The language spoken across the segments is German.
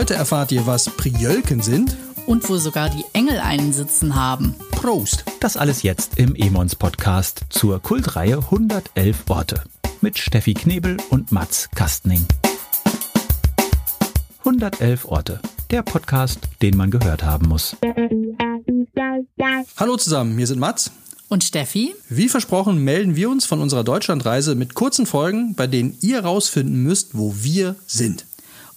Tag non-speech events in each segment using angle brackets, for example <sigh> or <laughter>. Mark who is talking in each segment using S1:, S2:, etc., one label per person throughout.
S1: Heute erfahrt ihr, was Priölken sind.
S2: Und wo sogar die Engel einen Sitzen haben.
S1: Prost!
S3: Das alles jetzt im Emons Podcast zur Kultreihe 111 Orte mit Steffi Knebel und Mats Kastning. 111 Orte, der Podcast, den man gehört haben muss.
S1: Hallo zusammen, hier sind Mats.
S2: Und Steffi?
S1: Wie versprochen melden wir uns von unserer Deutschlandreise mit kurzen Folgen, bei denen ihr rausfinden müsst, wo wir sind.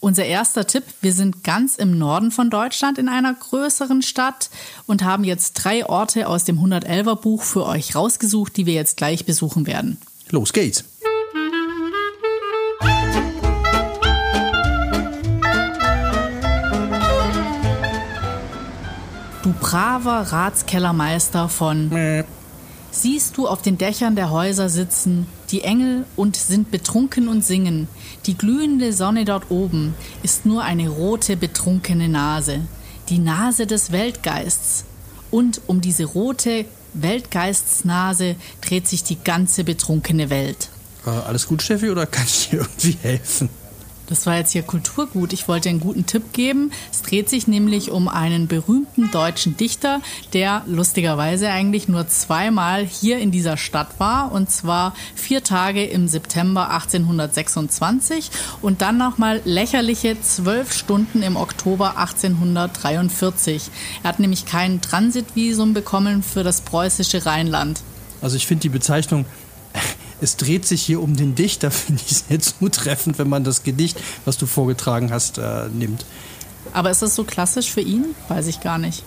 S2: Unser erster Tipp, wir sind ganz im Norden von Deutschland in einer größeren Stadt und haben jetzt drei Orte aus dem 111er Buch für euch rausgesucht, die wir jetzt gleich besuchen werden.
S1: Los geht's!
S2: Du braver Ratskellermeister von
S1: Mäh.
S2: Siehst du auf den Dächern der Häuser sitzen, die Engel und sind betrunken und singen. Die glühende Sonne dort oben ist nur eine rote, betrunkene Nase. Die Nase des Weltgeists. Und um diese rote Weltgeistsnase dreht sich die ganze betrunkene Welt.
S1: Äh, alles gut, Steffi, oder kann ich dir irgendwie helfen?
S2: Das war jetzt hier Kulturgut. Ich wollte einen guten Tipp geben. Es dreht sich nämlich um einen berühmten deutschen Dichter, der lustigerweise eigentlich nur zweimal hier in dieser Stadt war. Und zwar vier Tage im September 1826 und dann nochmal lächerliche zwölf Stunden im Oktober 1843. Er hat nämlich kein Transitvisum bekommen für das preußische Rheinland.
S1: Also ich finde die Bezeichnung, es dreht sich hier um den Dichter, finde ich sehr zutreffend, wenn man das Gedicht, was du vorgetragen hast, äh, nimmt.
S2: Aber ist das so klassisch für ihn? Weiß ich gar nicht.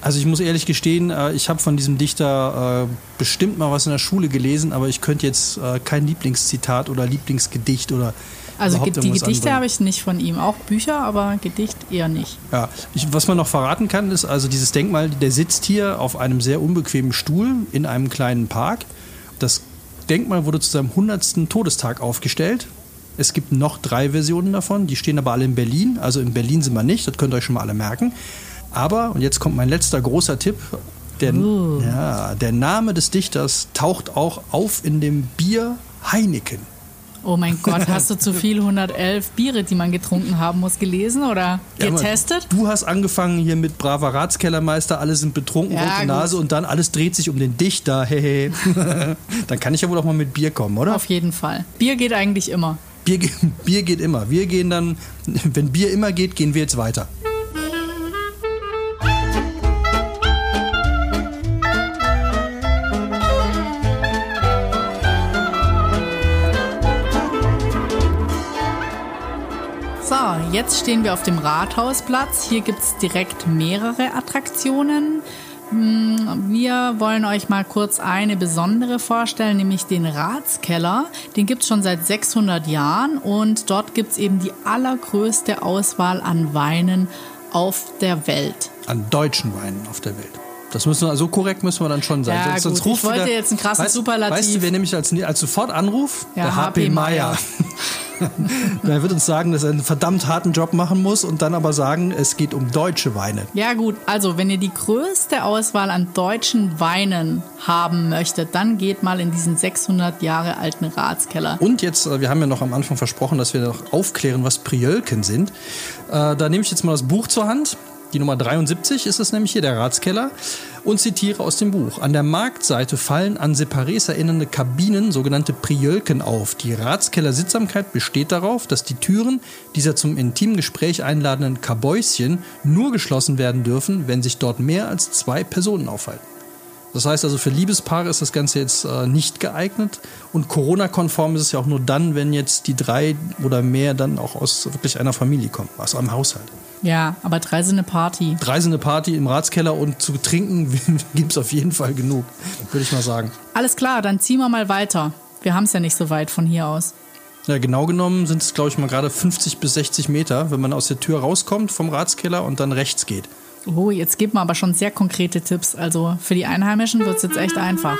S1: Also ich muss ehrlich gestehen, äh, ich habe von diesem Dichter äh, bestimmt mal was in der Schule gelesen, aber ich könnte jetzt äh, kein Lieblingszitat oder Lieblingsgedicht oder
S2: Also die Gedichte habe ich nicht von ihm. Auch Bücher, aber Gedicht eher nicht.
S1: Ja, ich, was man noch verraten kann, ist also dieses Denkmal, der sitzt hier auf einem sehr unbequemen Stuhl in einem kleinen Park. Das Denkmal wurde zu seinem 100. Todestag aufgestellt. Es gibt noch drei Versionen davon, die stehen aber alle in Berlin. Also in Berlin sind wir nicht, das könnt ihr euch schon mal alle merken. Aber, und jetzt kommt mein letzter großer Tipp, der,
S2: Uh.
S1: ja, der Name des Dichters taucht auch auf in dem Bier Heineken.
S2: Oh mein Gott, hast du zu viel 111 Biere, die man getrunken haben muss, gelesen oder
S1: Ja,
S2: getestet?
S1: Du hast angefangen hier mit braver Ratskellermeister, alle sind betrunken,
S2: Ja,
S1: rote. Nase und dann alles dreht sich um den Dichter. Hehe. <laughs> dann kann ich ja wohl auch mal mit Bier kommen, oder?
S2: Auf jeden Fall. Bier geht eigentlich immer.
S1: Bier, <laughs> Bier geht immer. Wir gehen dann, wenn Bier immer geht, gehen wir jetzt weiter.
S2: Jetzt stehen wir auf dem Rathausplatz. Hier gibt es direkt mehrere Attraktionen. Hm, Wir wollen euch mal kurz eine besondere vorstellen, nämlich den Ratskeller. Den gibt es schon seit 600 Jahren und dort gibt es eben die allergrößte Auswahl an Weinen auf der Welt.
S1: An deutschen Weinen auf der Welt. Das müssen wir, so korrekt müssen wir dann schon sein.
S2: Ja, gut. Ich wollte jetzt einen krassen
S1: weißt,
S2: Superlativ.
S1: Weißt du, wer nämlich als, als Sofortanruf?
S2: Ja,
S1: der
S2: HP
S1: HP Meier. <laughs> <laughs> Der wird uns sagen, dass er einen verdammt harten Job machen muss und dann aber sagen, es geht um deutsche Weine.
S2: Ja gut, also wenn ihr die größte Auswahl an deutschen Weinen haben möchtet, dann geht mal in diesen 600 Jahre alten Ratskeller.
S1: Und jetzt, äh, wir haben ja noch am Anfang versprochen, dass wir noch aufklären, was Priölken sind. Äh, Da nehme ich jetzt mal das Buch zur Hand. Die Nummer 73 ist es nämlich hier, der Ratskeller. Und zitiere aus dem Buch. An der Marktseite fallen an Separés erinnernde Kabinen, sogenannte Priölken, auf. Die Ratskeller-Sittsamkeit besteht darauf, dass die Türen dieser zum intimen Gespräch einladenden Kabäuschen nur geschlossen werden dürfen, wenn sich dort mehr als zwei Personen aufhalten. Das heißt also, für Liebespaare ist das Ganze jetzt äh, nicht geeignet. Und Corona-konform ist es ja auch nur dann, wenn jetzt die drei oder mehr dann auch aus wirklich einer Familie kommen, aus einem Haushalt.
S2: Ja, aber drei sind eine Party.
S1: Drei sind eine Party im Ratskeller und zu trinken <laughs> gibt es auf jeden Fall genug, würde ich mal sagen.
S2: Alles klar, dann ziehen wir mal weiter. Wir haben es ja nicht so weit von hier aus.
S1: Ja, genau genommen sind es, glaube ich, mal gerade 50 bis 60 Meter, wenn man aus der Tür rauskommt vom Ratskeller und dann rechts geht.
S2: Oh, jetzt geben wir aber schon sehr konkrete Tipps. Also für die Einheimischen wird es jetzt echt einfach.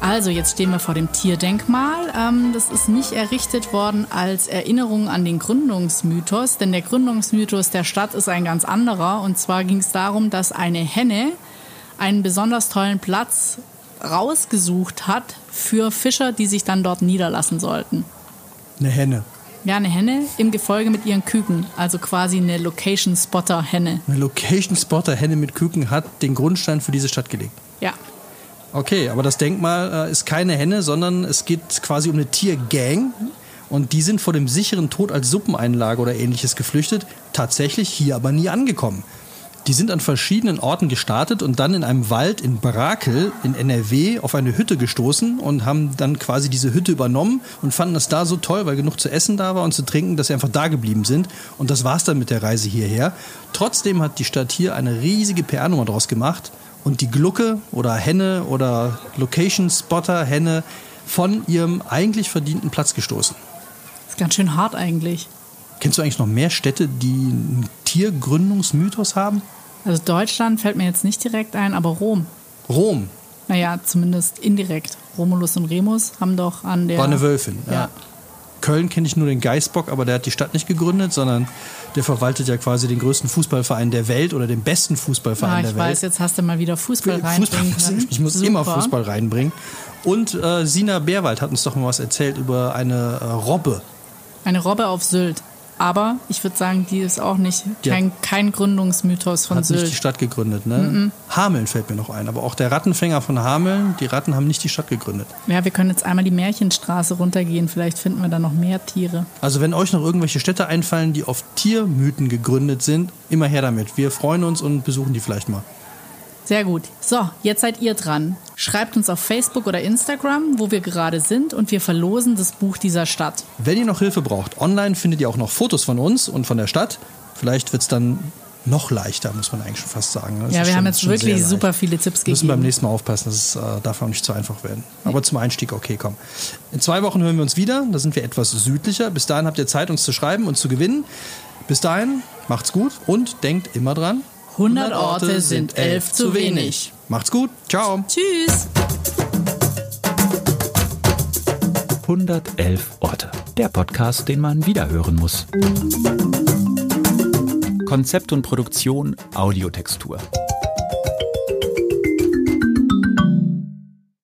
S2: Also, jetzt stehen wir vor dem Tierdenkmal. Ähm, das ist nicht errichtet worden als Erinnerung an den Gründungsmythos, denn der Gründungsmythos der Stadt ist ein ganz anderer. Und zwar ging es darum, dass eine Henne einen besonders tollen Platz rausgesucht hat für Fischer, die sich dann dort niederlassen sollten.
S1: Eine Henne.
S2: Ja, eine Henne im Gefolge mit ihren Küken, also quasi eine Location-Spotter-Henne.
S1: Eine Location-Spotter-Henne mit Küken hat den Grundstein für diese Stadt gelegt.
S2: Ja.
S1: Okay, aber das Denkmal äh, ist keine Henne, sondern es geht quasi um eine Tiergang. Und die sind vor dem sicheren Tod als Suppeneinlage oder ähnliches geflüchtet, tatsächlich hier aber nie angekommen. Die sind an verschiedenen Orten gestartet und dann in einem Wald in Brakel in NRW auf eine Hütte gestoßen und haben dann quasi diese Hütte übernommen und fanden das da so toll, weil genug zu essen da war und zu trinken, dass sie einfach da geblieben sind. Und das war's dann mit der Reise hierher. Trotzdem hat die Stadt hier eine riesige PR-Nummer draus gemacht und die Glucke oder Henne oder Location Spotter Henne von ihrem eigentlich verdienten Platz gestoßen.
S2: Das ist ganz schön hart eigentlich.
S1: Kennst du eigentlich noch mehr Städte, die einen Tiergründungsmythos haben?
S2: Also Deutschland fällt mir jetzt nicht direkt ein, aber Rom.
S1: Rom.
S2: Naja, zumindest indirekt. Romulus und Remus haben doch an der.
S1: War eine Wölfin, ja.
S2: Ja.
S1: Köln kenne ich nur den Geißbock, aber der hat die Stadt nicht gegründet, sondern der verwaltet ja quasi den größten Fußballverein der Welt oder den besten
S2: Ah,
S1: Fußballverein
S2: ich
S1: der Welt.
S2: weiß, jetzt hast du mal wieder Fußball
S1: Fußball
S2: reinbringen <laughs>
S1: ich, ich muss
S2: Super.
S1: immer Fußball reinbringen. Und äh, Sina Bärwald hat uns doch mal was erzählt über eine äh, Robbe.
S2: Eine Robbe auf Sylt. Aber ich würde sagen, die ist auch nicht
S1: Ja.
S2: kein, kein Gründungsmythos von
S1: Hat nicht die
S2: Sylt.
S1: Stadt gegründet, ne? Hameln fällt mir noch ein. Aber auch der Rattenfänger von Hameln, die Ratten haben nicht die Stadt gegründet.
S2: Ja, wir können jetzt einmal die Märchenstraße runtergehen. Vielleicht finden wir da noch mehr Tiere.
S1: Also wenn euch noch irgendwelche Städte einfallen, die auf Tiermythen gegründet sind, immer her damit. Wir freuen uns und besuchen die vielleicht mal.
S2: Sehr gut. So, jetzt seid ihr dran. Schreibt uns auf Facebook oder Instagram, wo wir gerade sind, und wir verlosen das Buch dieser Stadt.
S1: Wenn ihr noch Hilfe braucht, online findet ihr auch noch Fotos von uns und von der Stadt. Vielleicht wird es dann noch leichter, muss man eigentlich schon fast sagen. Das
S2: ja, wir
S1: schon-
S2: haben jetzt wirklich super viele Tipps
S1: Wir müssen beim
S2: gegeben.
S1: nächsten Mal aufpassen, das äh, darf auch nicht zu einfach werden. Aber zum Einstieg, okay, komm. In zwei Wochen hören wir uns wieder, da sind wir etwas südlicher. Bis dahin habt ihr Zeit, uns zu schreiben und zu gewinnen. Bis dahin, macht's gut und denkt immer dran.
S2: 100 Orte sind elf zu wenig.
S1: Macht's gut, ciao.
S2: Tschüss!
S3: 111 Orte. Der Podcast, den man wiederhören muss. Konzept und Produktion Audiotextur.